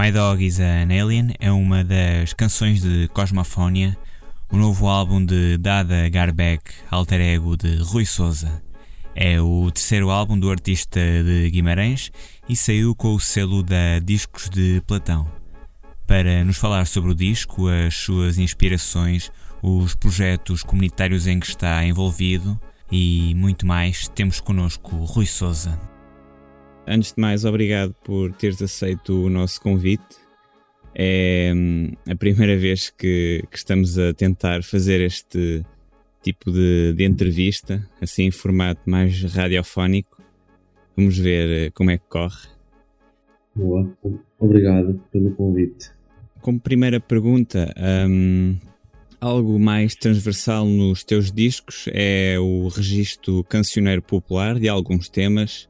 My Dog is an Alien é uma das canções de Cosmofonia, o novo álbum de Dada Garbeck, alter ego de Rui Souza. É o terceiro álbum do artista de Guimarães e saiu com o selo da Discos de Platão. Para nos falar sobre o disco, as suas inspirações, os projetos comunitários em que está envolvido e muito mais, temos connosco Rui Souza. Antes de mais, obrigado por teres aceito o nosso convite. É hum, a primeira vez que, que estamos a tentar fazer este tipo de, de, entrevista, assim em formato mais radiofónico. Vamos ver eh, como é que corre. Boa, obrigado pelo convite. Como primeira pergunta, um, algo mais transversal nos teus discos é o registro cancioneiro popular de alguns temas,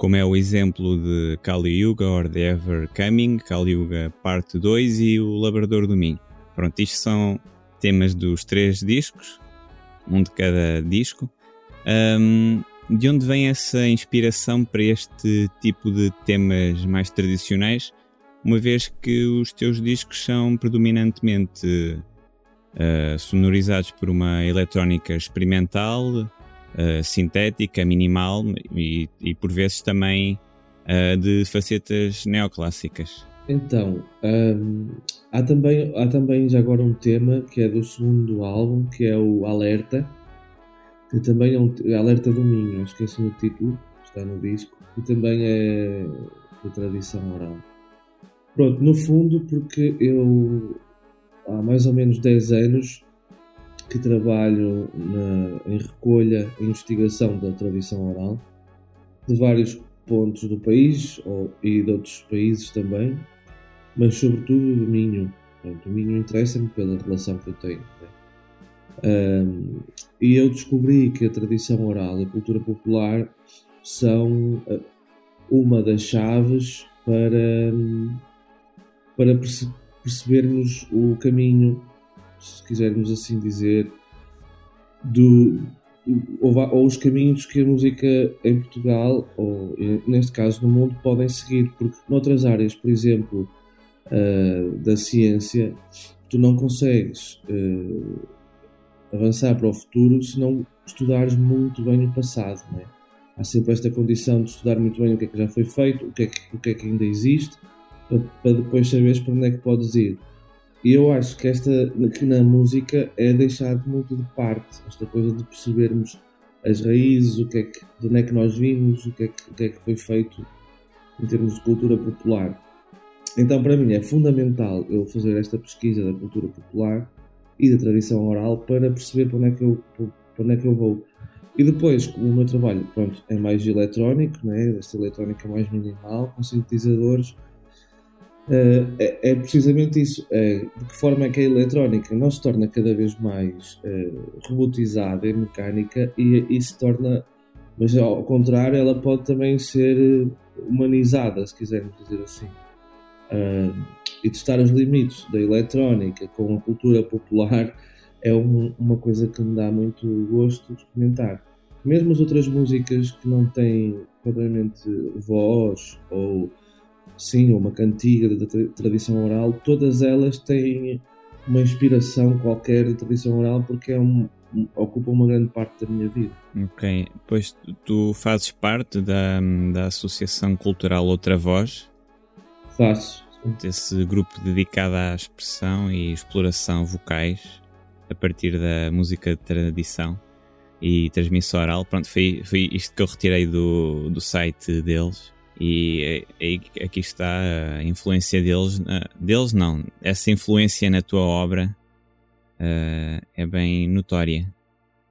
como é o exemplo de Kali Yuga or The Ever Coming, Kali Yuga Parte 2 e o Labrador do Minho. Pronto, isto são temas dos três discos, um de cada disco. Um, de onde vem essa inspiração para este tipo de temas mais tradicionais, uma vez que os teus discos são predominantemente uh, sonorizados por uma eletrónica experimental, uh, sintética, minimal e, e, por vezes também uh, de facetas neoclássicas. Então, um, há, também, há também já agora um tema que é do segundo álbum, que é o Alerta, que também é um Alerta do Minho, esqueci o título, está no disco, e também é de tradição oral. Pronto, no fundo, porque eu há mais ou menos 10 anos que trabalho na, em recolha e investigação da tradição oral de vários pontos do país ou, e de outros países também, mas sobretudo do Minho. Pronto, o Minho interessa-me pela relação que eu tenho. Né? Um, e eu descobri que a tradição oral e a cultura popular são uh, uma das chaves para, para percebermos o caminho, se quisermos assim dizer, do, ou, ou, os caminhos que a música em Portugal, ou neste caso no mundo, podem seguir, porque noutras áreas, por exemplo, uh, da ciência, tu não consegues uh, avançar para o futuro se não estudares muito bem o passado. Né? Há sempre esta condição de estudar muito bem o que é que já foi feito, o que é que, o que, é que ainda existe, para, depois saberes para onde é que podes ir. Eu acho que esta que na música é deixado muito de parte esta coisa de percebermos as raízes, o que é que, de onde é que nós vimos, o que é que, o que, é que foi feito em termos de cultura popular. Então, para mim, é fundamental eu fazer esta pesquisa da cultura popular e da tradição oral para perceber para onde é que eu, para onde é que eu vou. E depois, o meu trabalho pronto, é mais eletrónico, né? esta eletrónica mais minimal, com sintetizadores, é, é, precisamente isso. Uh, de que forma é que a eletrónica não se torna cada vez mais uh, robotizada e mecânica e, e, se torna, mas ao contrário, ela pode também ser humanizada, se quisermos dizer assim. e testar os limites da eletrónica com a cultura popular é um, uma coisa que me dá muito gosto de experimentar. Mesmo as outras músicas que não têm propriamente voz ou sim, ou uma cantiga da tradição oral, todas elas têm uma inspiração qualquer de tradição oral porque é um, ocupa uma grande parte da minha vida. Ok, pois tu fazes parte da, da Associação Cultural Outra Voz? Faço. Esse grupo dedicado à expressão e exploração vocais a partir da música de tradição e transmissão oral. Pronto, foi, foi isto que eu retirei do, do site deles e é, é, aqui está a influência deles, deles não, essa influência na tua obra uh, é bem notória.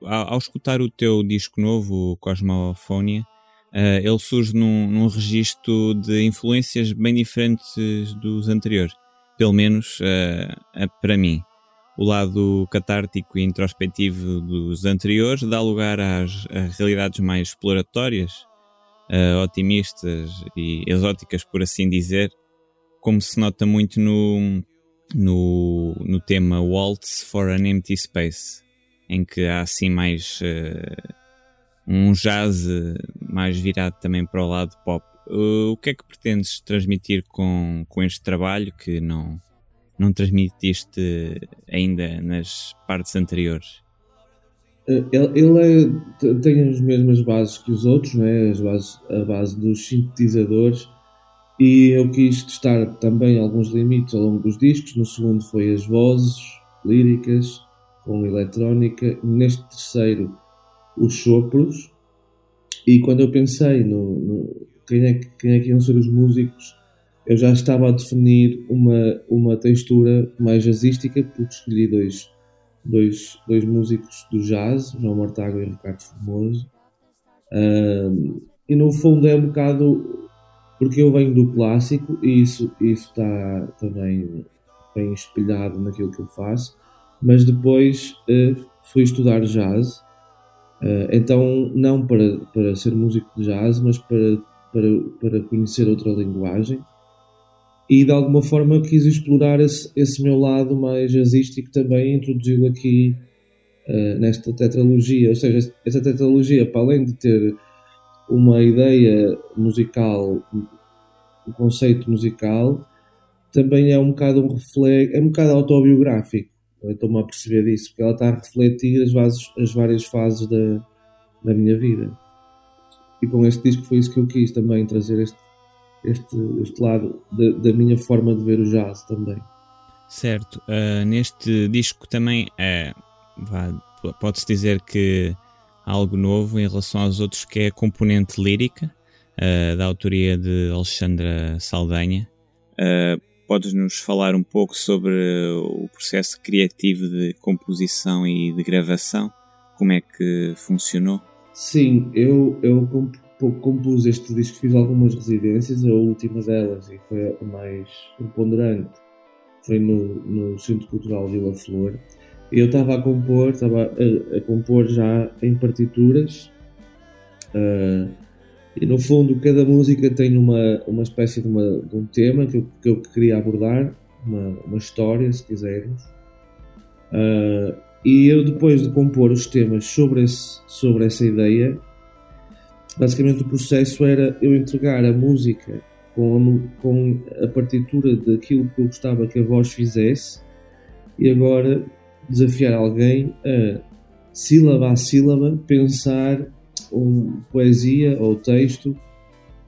Ao, ao, escutar o teu disco novo, Cosmofonia, uh, ele surge num, num registro de influências bem diferentes dos anteriores, pelo menos uh, para mim. O lado catártico e introspectivo dos anteriores dá lugar às realidades mais exploratórias, uh, otimistas e exóticas, por assim dizer, como se nota muito no, no, no tema Waltz for an Empty Space, em que há assim mais uh, um jazz mais virado também para o lado pop. uh, o que é que pretendes transmitir com, com este trabalho que não, não transmitiste ainda nas partes anteriores? Eh, ele, é, tem as mesmas bases que os outros, é? as bases, a base dos sintetizadores, e eu quis testar também alguns limites ao longo dos discos. No segundo foi as vozes líricas com eletrónica, neste terceiro os sopros. E quando eu pensei no, no quem, é, quem é que iam ser os músicos, eu já estava a definir uma, uma textura mais jazzística, porque escolhi dois, dois, dois músicos do jazz, João Mortágua e Ricardo Formoso. Um, e no fundo é um bocado porque eu venho do clássico e isso, isso está também bem espelhado naquilo que eu faço, mas depois uh, fui estudar jazz, uh, então não para, para ser músico de jazz, mas para, para, para conhecer outra linguagem e de alguma forma quis explorar esse, esse meu lado mais jazzístico também, introduzi-lo aqui uh, nesta tetralogia, ou seja, esta tetralogia, para além de ter uma ideia musical, um conceito musical, também é um bocado um reflexo, é um bocado autobiográfico. Estou-me a perceber disso, porque ela está a refletir as, bases, as várias fases da, da minha vida. E com este disco foi isso que eu quis também, trazer este, este, este lado da, da minha forma de ver o jazz também. Certo. Uh, neste disco também uh, pode-se dizer que algo novo em relação aos outros, que é a componente lírica, uh, da autoria de Alexandra Saldanha. Podes-nos falar um pouco sobre o processo criativo de composição e de gravação? Como é que funcionou? Sim, eu, eu compus este disco, fiz algumas residências, a última delas, e foi a mais preponderante, foi no, no Centro Cultural Vila Flor. Eu estava a compor, estava a, a, compor já em partituras, uh, e no fundo cada música tem uma, uma espécie de, uma, de um tema que eu, que eu queria abordar, uma, uma história, se quisermos. Uh, e eu depois de compor os temas sobre, esse, sobre essa ideia, basicamente o processo era eu entregar a música com a, com a partitura daquilo que eu gostava que a voz fizesse e agora desafiar alguém a sílaba a sílaba pensar um, poesia ou texto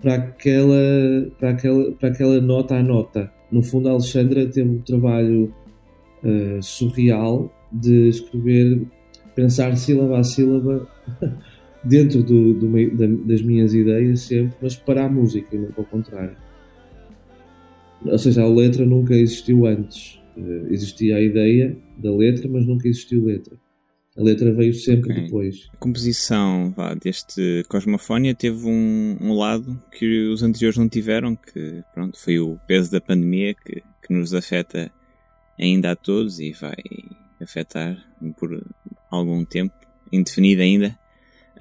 para aquela, para, aquela, para aquela nota a nota. No fundo, a Alexandra teve um trabalho uh, surreal de escrever, pensar sílaba a sílaba dentro do, do da, das minhas ideias sempre, mas para a música, não ao contrário. Ou seja, a letra nunca existiu antes. Uh, existia a ideia da letra, mas nunca existiu letra. A letra veio sempre okay. depois. A composição vá, deste Cosmofónia teve um, um, lado que os anteriores não tiveram, que pronto, foi o peso da pandemia que, que nos afeta ainda a todos e vai afetar por algum tempo, indefinido ainda.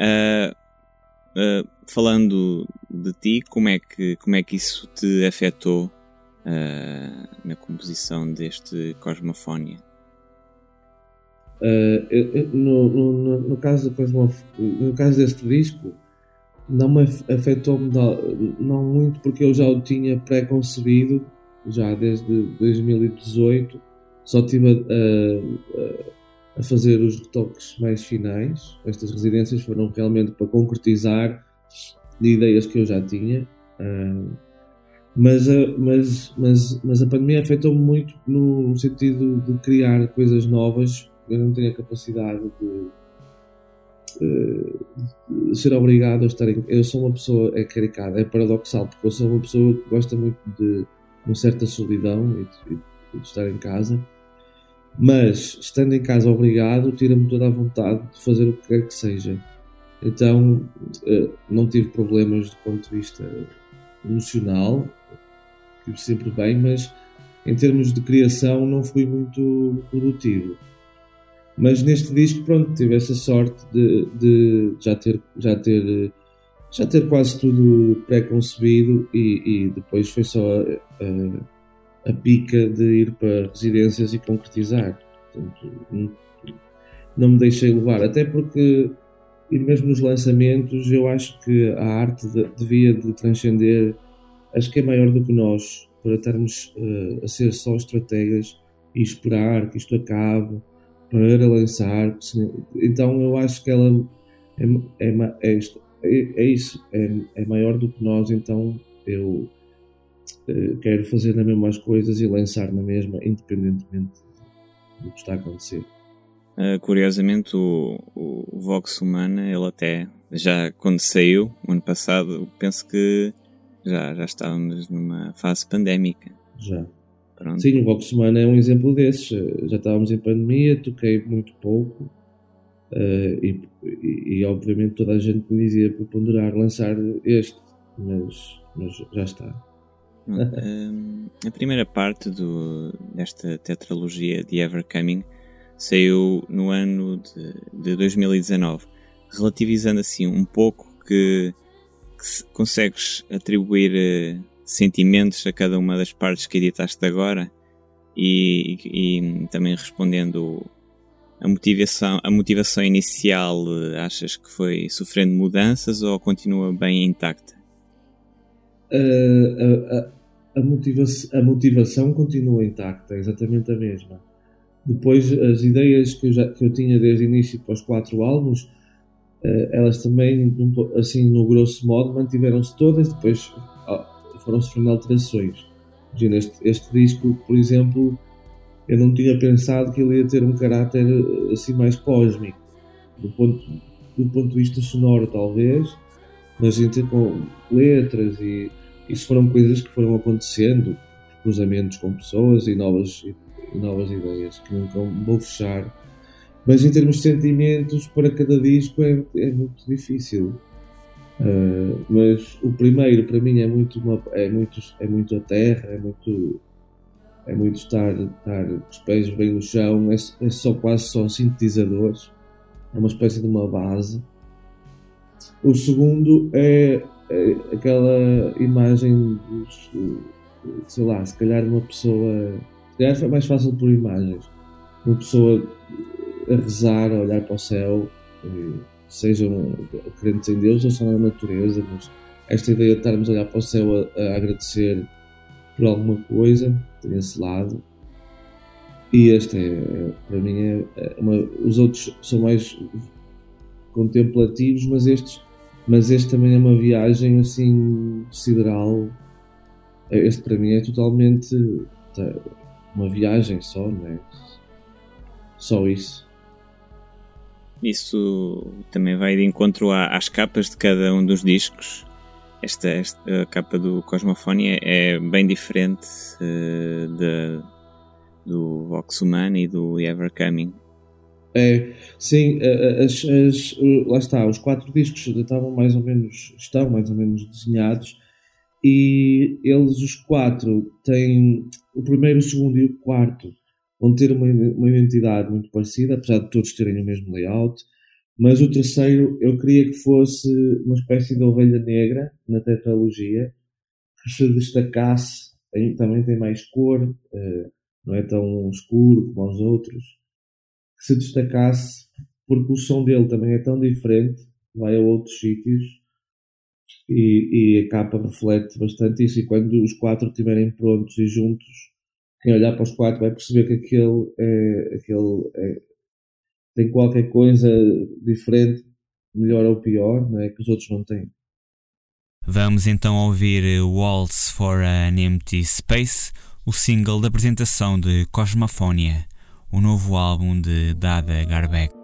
Uh, falando de ti, como é que, como é que isso te afetou uh, na composição deste Cosmofónia? Uh, no, no, no, caso no caso deste disco, não me afetou -me não muito porque eu já o tinha pré-concebido já desde 2018. Só estive a, a, a, fazer os retoques mais finais. Estas residências foram realmente para concretizar de ideias que eu já tinha. Uh, mas, mas, mas, mas a pandemia afetou-me muito no sentido de criar coisas novas eu não tenho a capacidade de, de ser obrigado a estar em. Eu sou uma pessoa, é caricada, é paradoxal, porque eu sou uma pessoa que gosta muito de uma certa solidão e de, de estar em casa, mas estando em casa obrigado, tira-me toda a vontade de fazer o que quer que seja. Então eh, não tive problemas do ponto de vista emocional, tive sempre bem, mas em termos de criação não fui muito produtivo. Mas neste disco, pronto, tive essa sorte de, de já, ter, já, ter, já ter quase tudo pré-concebido e, e, depois foi só a, a, pica de ir para residências e concretizar. Portanto, não, me deixei levar, até porque e mesmo nos lançamentos, eu acho que a arte de, devia de transcender, acho que é maior do que nós, para estarmos uh, a ser só estrategas e esperar que isto acabe para lançar. Então eu acho que ela é, é, é, é, é isso, é, é maior do que nós, então eu quero fazer as mesmas coisas e lançar na mesma, independentemente do que está a acontecer. Uh, curiosamente, o, o, Vox Humana, ele até já quando saiu, ano passado, penso que já, já estávamos numa fase pandémica. Já. Pronto. Sim, o Vox Humana é um exemplo desses. Já estávamos em pandemia, toquei muito pouco uh, e, e, e, obviamente toda a gente me dizia para ponderar lançar este, mas, mas já está. a primeira parte do, desta tetralogia de Evercoming saiu no ano de, de 2019, relativizando assim um pouco que, que consegues atribuir uh, sentimentos a cada uma das partes que editaste agora e, e, e também respondendo a motivação, a motivação inicial uh, achas que foi sofrendo mudanças ou continua bem intacta? Uh, a, a, a, motiva a motivação continua intacta, exatamente a mesma depois, as ideias que eu, já, que eu tinha desde o início para os quatro álbuns, uh, elas também, assim, no grosso modo, mantiveram-se todas, depois foram sofrendo alterações. Imagina, este, este disco, por exemplo, eu não tinha pensado que ele ia ter um caráter assim mais cósmico, do ponto, do ponto de vista sonoro, talvez, mas entre com letras e isso foram coisas que foram acontecendo, cruzamentos com pessoas e novas novas ideias que nunca vou fechar. Mas em termos de sentimentos, para cada disco é, é muito difícil. Uh, mas o primeiro para mim é muito, uma, é muito, é muito a terra, é muito, é muito estar, estar os pés bem no chão, é, é só quase só sintetizadores, é uma espécie de uma base. O segundo é aquela imagem, dos, sei lá, se calhar uma pessoa calhar foi mais fácil por imagens. Uma pessoa a rezar, a olhar para o céu, sejam crentes em Deus ou só na natureza, mas esta ideia de estarmos a olhar para o céu a, a agradecer por alguma coisa, tem esse lado. E este é, para mim, é, é uma, os outros são mais contemplativos, mas estes, mas este também é uma viagem assim sideral. Este para mim é totalmente tá, uma viagem só, não é? Só isso. Isso também vai de encontro às capas de cada um dos discos. Esta, esta capa do Cosmofonia é bem diferente uh, de, do Vox Humana e do Ever Coming. É, sim, as, as, lá está, os quatro discos estavam mais ou menos, estão mais ou menos desenhados e eles, os quatro, têm o primeiro, o segundo e o quarto vão ter uma, uma identidade muito parecida, apesar de todos terem o mesmo layout. Mas o terceiro eu queria que fosse uma espécie de ovelha negra na tetralogia, que se destacasse, também tem mais cor, eh, não é tão escuro como os outros, que se destacasse porque o som dele também é tão diferente, vai a outros sítios e, e a capa reflete bastante isso. E quando os quatro estiverem prontos e juntos, quem olhar para os quatro vai perceber que aquele, é, aquele é, tem qualquer coisa diferente, melhor ou pior, né, que os outros não têm. Vamos então ouvir Waltz for an Empty Space, o single da apresentação de Cosmofonia, o novo álbum de Dada Garbeck.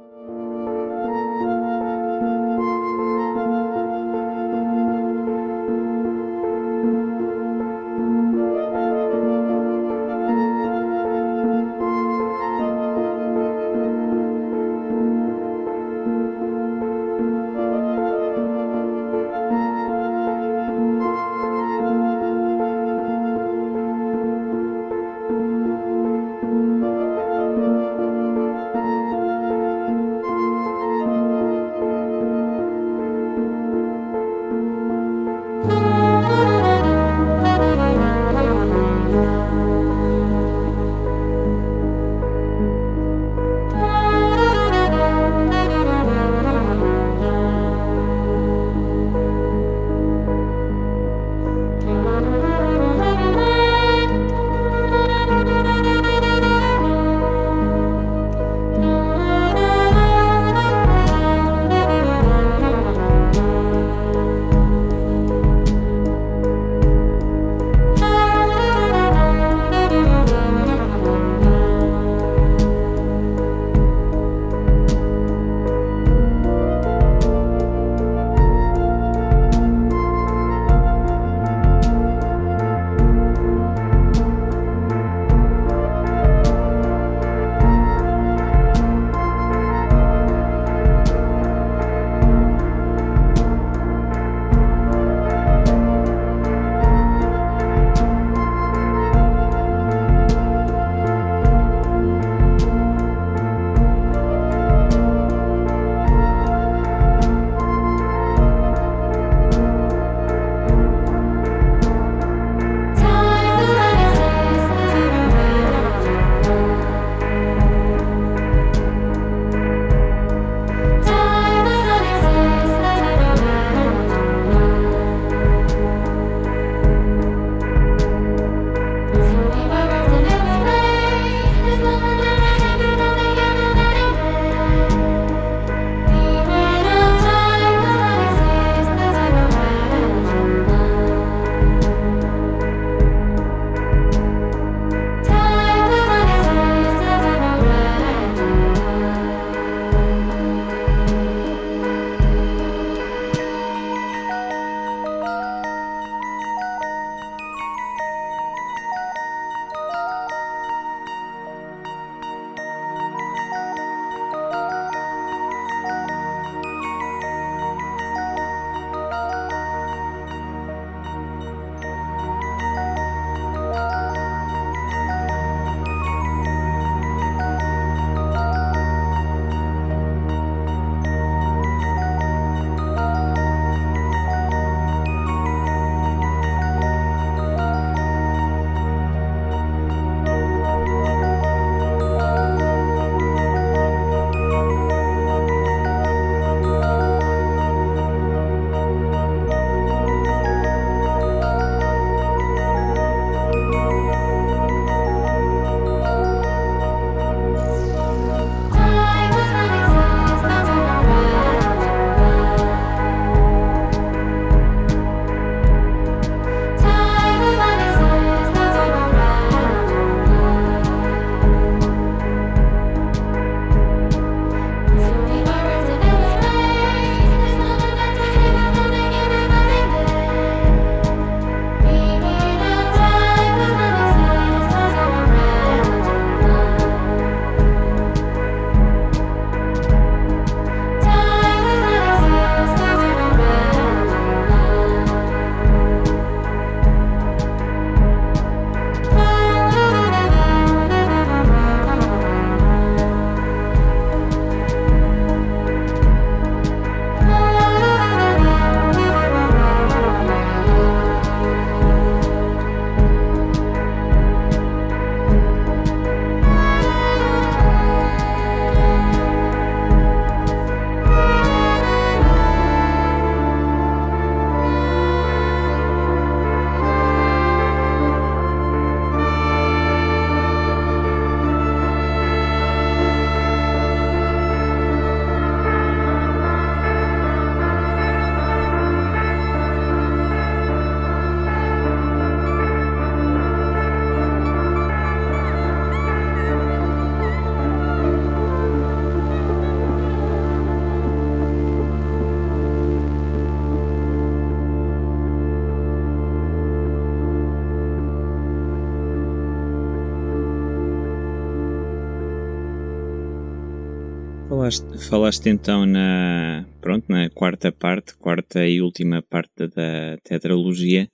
Falaste, então na, pronto, na quarta parte, quarta e última parte da tetralogia.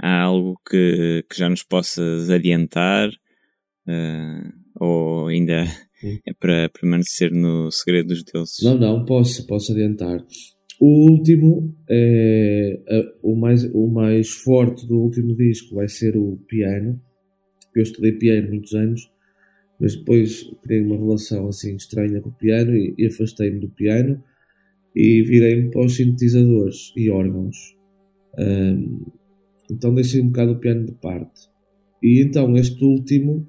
Há algo que, que já nos possas adiantar? Uh, ou ainda é para permanecer no segredo dos deuses? Não, não, posso, posso adiantar. O último, é, o, mais, o mais forte do último disco vai ser o piano. Eu estudei piano muitos anos mas depois criei uma relação assim estranha com o piano e, e afastei-me do piano e virei-me para os sintetizadores e órgãos. Um, então deixei um bocado o piano de parte. E então este último,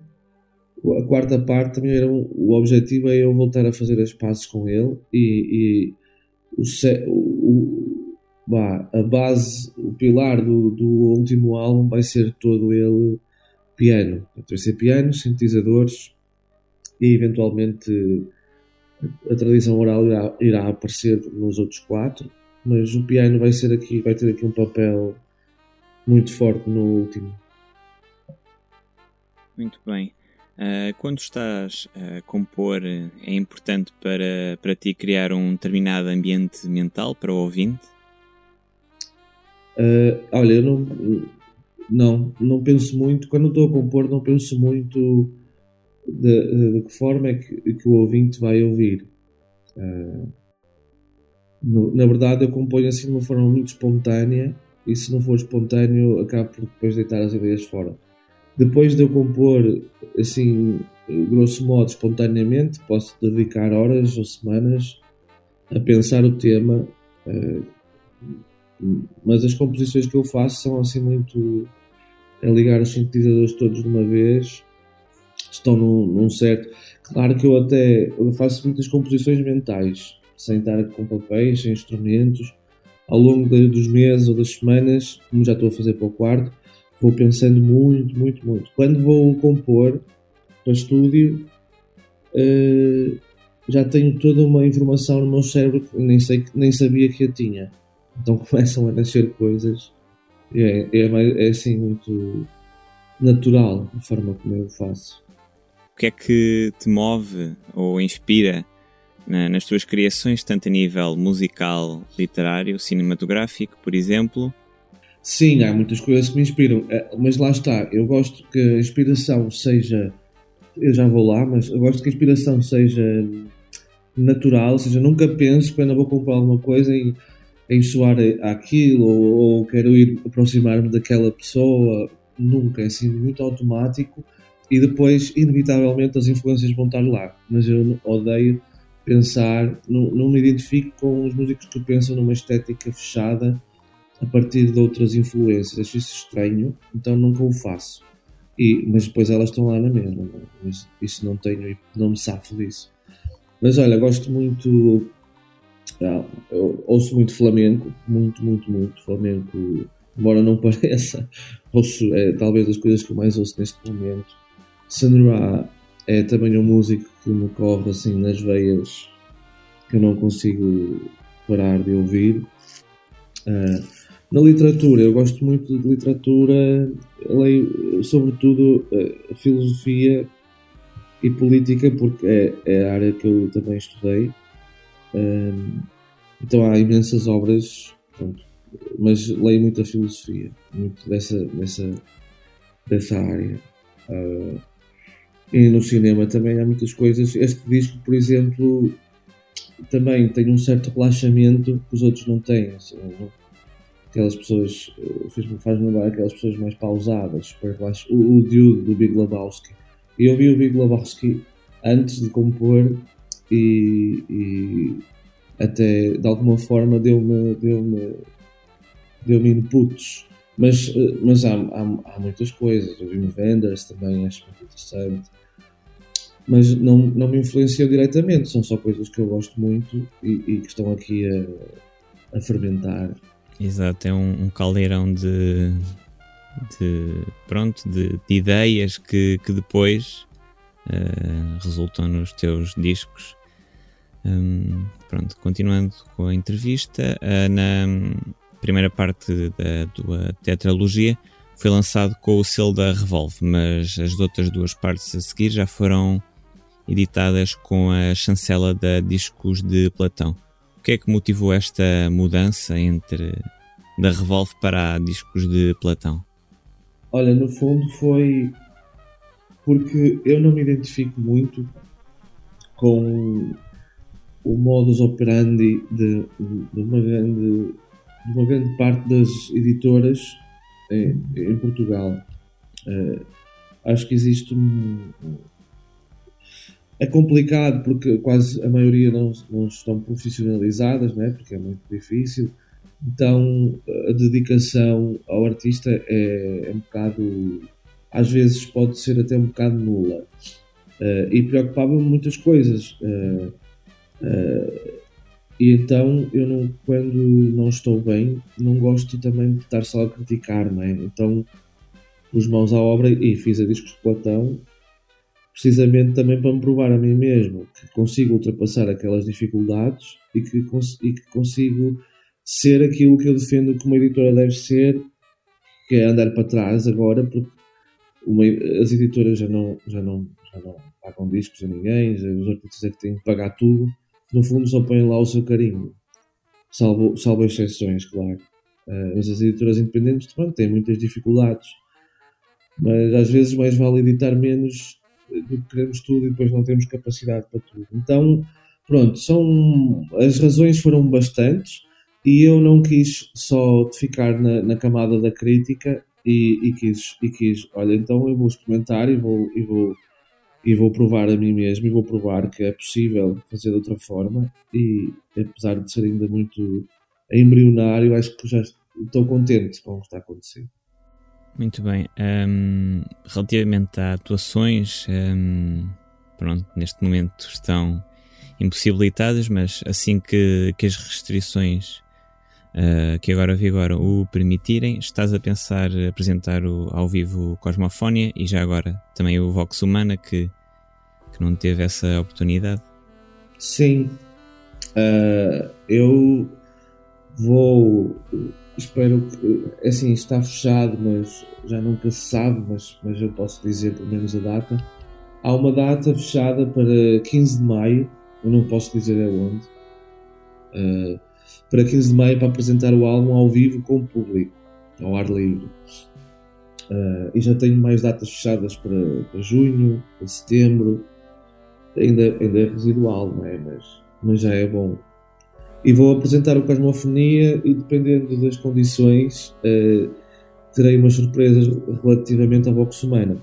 a quarta parte, também era um, o objetivo é eu voltar a fazer as passes com ele e, e o, o, bah, a base, o pilar do, do último álbum vai ser todo ele piano. Vai ser piano, sintetizadores, e eventualmente a tradição oral irá, irá aparecer nos outros quatro, mas o piano vai ser aqui, vai ter aqui um papel muito forte no último. Muito bem. Uh, quando estás a compor, é importante para, para ti criar um determinado ambiente mental para o ouvinte? Uh, olha, eu não, não, não penso muito. Quando estou a compor, não penso muito de, de, que forma é que, que, o ouvinte vai ouvir. Uh, no, na verdade, eu componho assim de uma forma muito espontânea e se não for espontâneo, acabo por depois deitar as ideias fora. Depois de eu compor, assim, grosso modo, espontaneamente, posso dedicar horas ou semanas a pensar o tema, uh, mas as composições que eu faço são assim muito a ligar os sintetizadores todos de uma vez estão num, num certo. Claro que eu até eu faço muitas composições mentais, sem estar com papéis, sem instrumentos. Ao longo de, dos meses ou das semanas, como já estou a fazer para o quarto, vou pensando muito, muito, muito. Quando vou compor para estúdio, uh, já tenho toda uma informação no meu cérebro que nem, sei, nem sabia que eu tinha. Então começam a nascer coisas. É, é, é assim muito natural a forma como eu faço o que é que te move ou inspira na, nas tuas criações, tanto a nível musical, literário, cinematográfico, por exemplo? Sim, há muitas coisas que me inspiram, eh, mas lá está, eu gosto que a inspiração seja. Eu já vou lá, mas eu gosto que a inspiração seja natural, ou seja, nunca penso eu vou comprar alguma coisa em, em soar aquilo ou, ou quero ir aproximar-me daquela pessoa, nunca, é assim muito automático e depois, inevitavelmente, as influências vão estar lá. Mas eu odeio pensar, não, não me identifico com os músicos que pensam numa estética fechada a partir de outras influências. Acho isso estranho, então nunca o faço. E, mas depois elas estão lá na mesma. É? Isso não tenho, não me safo disso. Mas olha, gosto muito. Ah, ouço muito flamenco, muito, muito, muito flamenco, embora não pareça. Ouço, é talvez das coisas que eu mais ouço neste momento. Sun Ra é também um músico que me corre assim nas veias que eu não consigo parar de ouvir. Uh, na literatura, eu gosto muito de literatura, leio sobretudo uh, filosofia e política, porque é, é, a área que eu também estudei. Uh, então há imensas obras, pronto, mas leio muita filosofia, muito dessa, dessa, dessa área. E no cinema também há muitas coisas. Este disco, por exemplo, também tem um certo relaxamento que os outros não têm. Assim, não? Aquelas pessoas, eh, faz-me lembrar aquelas pessoas mais pausadas, super relax... o, o Dude do Big Lebowski. Eu vi o Big Lebowski antes de compor e, e até de alguma forma deu-me deu-me deu-me inputs. Mas, eh, mas há, há, há muitas coisas. O Wim Wenders também acho muito interessante mas não, não me influenciou diretamente, são só coisas que eu gosto muito e, e que estão aqui a, a fermentar. Exato, é um, um caldeirão de, de pronto, de, de, ideias que, que depois uh, resultam nos teus discos. Um, pronto, continuando com a entrevista, uh, na primeira parte da tua tetralogia foi lançado com o selo da Revolve, mas as outras duas partes a seguir já foram editadas com a chancela da Discos de Platão. O que é que motivou esta mudança entre da Revolve para a Discos de Platão? Olha, no fundo foi porque eu não me identifico muito com o modus operandi de, de, uma, grande, de uma grande parte das editoras em, em Portugal. Uh, acho que existe um. É complicado porque quase a maioria não, não estão profissionalizadas, né? porque é muito difícil. Então a dedicação ao artista é, é um bocado. Às vezes pode ser até um bocado nula. Uh, e preocupava-me muitas coisas. Uh, e então eu não, quando não estou bem, não gosto também de estar só a criticar, não é? Então pus mãos à obra e fiz a discos de Platão precisamente também para me provar a mim mesmo que consigo ultrapassar aquelas dificuldades e que, cons e que consigo ser aquilo que eu defendo que uma editora deve ser, que é andar para trás agora, porque uma, as editoras já não, já não, já não pagam discos a ninguém, os artistas é que têm que pagar tudo, no fundo só põem lá o seu carinho, salvo, salvo exceções, claro. Uh, mas as editoras independentes pronto, têm muitas dificuldades, mas às vezes mais vale editar menos do que queremos tudo e depois não temos capacidade para tudo. Então, pronto, são as razões foram bastantes e eu não quis só ficar na, na camada da crítica e, e, quis, e quis, olha, então eu vou experimentar e vou, e vou e vou provar a mim mesmo e vou provar que é possível fazer de outra forma. E apesar de ser ainda muito embrionário acho que já estou contente com o que está acontecendo. Muito bem. Um, relativamente a atuações um, pronto, neste momento estão impossibilitadas mas assim que, que as restrições uh, que agora vigoram o permitirem, estás a pensar apresentar o, ao vivo Cosmofónia e já agora também o Vox Humana que, que não teve essa oportunidade? Sim, uh, eu vou. Espero que. É assim, está fechado, mas já nunca se sabe, mas, mas eu posso dizer pelo menos a data. Há uma data fechada para 15 de maio, eu não posso dizer aonde. Uh, para 15 de maio para apresentar o álbum ao vivo com o público, ao ar livre. Uh, e já tenho mais datas fechadas para, para junho, para setembro. Ainda, ainda é residual, não é? Mas, mas já é bom. E vou apresentar o Cosmofonia e dependendo das condições uh, terei umas surpresas relativamente ao Vox Humana.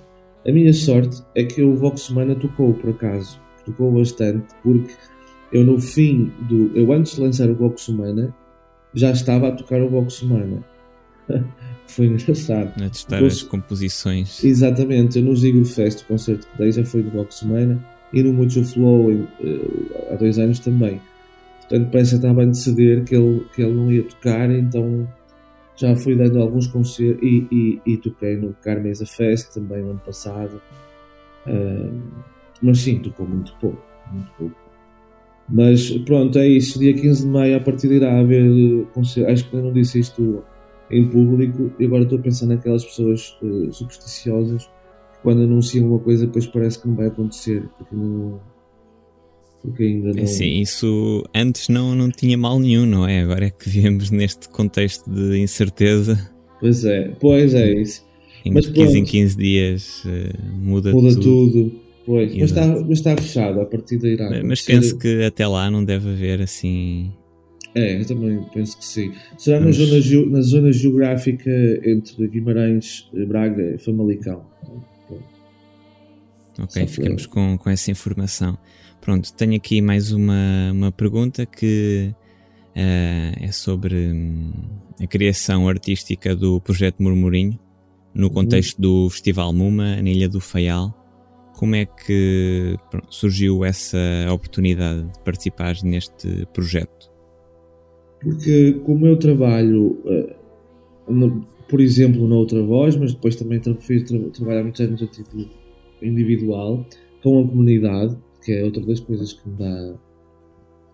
A minha sorte é que o Vox Humana tocou por acaso, tocou bastante, porque eu no fim do. Eu antes de lançar o Vox Humana já estava a tocar o Vox Humana. foi engraçado. A testar as composições. Exatamente, eu no Zigo Fest, o concerto que dei já foi do Vox Humana e no Mucho Flow em, uh, há dois anos também. Portanto, parece que estava a anteceder que ele, que ele não ia tocar, então já fui dando alguns concertos e, e, e toquei no Carmesa Fest também no ano passado. Uh, mas sim, tocou muito pouco, muito pouco. Mas pronto, é isso. Dia 15 de maio, a partir de irá haver concerto. Acho que eu não disse isto em público e agora estou a pensar naquelas pessoas uh, supersticiosas que quando anunciam uma coisa depois parece que não vai acontecer porque ainda não. Porque ainda não... Sim, isso antes não, não tinha mal nenhum, não é? Agora é que vivemos neste contexto de incerteza. Pois é, pois é isso. Em Mas 15 em 15 dias uh, muda, muda tudo. tudo. Pois, mas está, mas está fechado a partir da irá. Mas penso que até lá não deve haver assim. É, eu também penso que sim. Será Vamos... na, zona, na zona geográfica entre Guimarães, Braga e Famalicão. Ok, ficamos com, com essa informação. Pronto, tenho aqui mais uma, uma pergunta que uh, é sobre um, a criação artística do projeto Murmurinho no uhum. contexto do Festival Muma, na Ilha do Faial. Como é que surgiu essa oportunidade de participar neste projeto? Porque com o meu trabalho, eh, por exemplo, na outra voz, mas depois também fiz trabalhar muitos anos a título individual, com a comunidade, que é outra das coisas que me dá,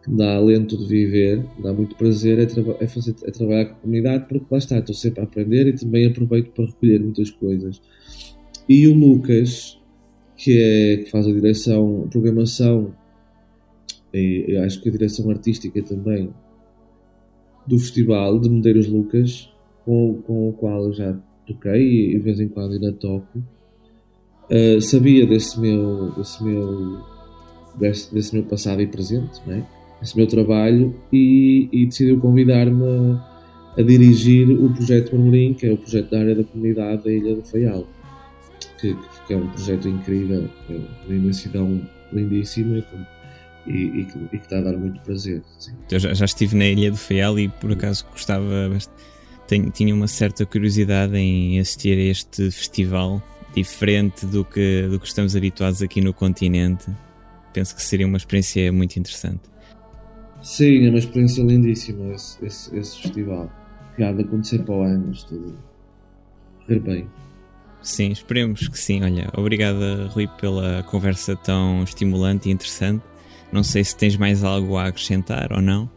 que me dá alento de viver, me dá muito prazer, é, é, fazer, é trabalhar com a comunidade, porque lá está, estou sempre a aprender e também aproveito para recolher muitas coisas. E o Lucas, que, é, que faz a direção, a programação e acho que a direção artística também do festival de Medeiros Lucas, com, com o qual já toquei e de vez em quando ainda toco. Uh, sabia desse meu, desse meu, desse, desse meu passado e presente, né? esse meu trabalho, e, e decidiu convidar-me a, a, dirigir o projeto Marmorim, que é o projeto da área da comunidade da Ilha do Faial, que, que é um projeto incrível, é uma imensidão lindíssima e, e, que, e, que, está a dar muito prazer. Sim. Eu já, já, estive na Ilha do Faial e por acaso gostava bastante, tinha uma certa curiosidade em assistir a este festival diferente do que, do que estamos habituados aqui no continente. Penso que seria uma experiência muito interessante. Sim, é uma experiência lindíssima esse, esse, esse festival. Que há de acontecer para o ano, tudo correr bem. Sim, esperemos que sim. Olha, obrigada Rui pela conversa tão estimulante e interessante. Não sei se tens mais algo a acrescentar ou não.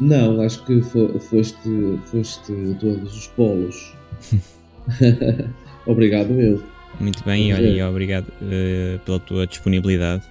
Não, acho que foste, foste todos os polos. obrigado eu. Muito bem, olha, e obrigado uh, pela tua disponibilidade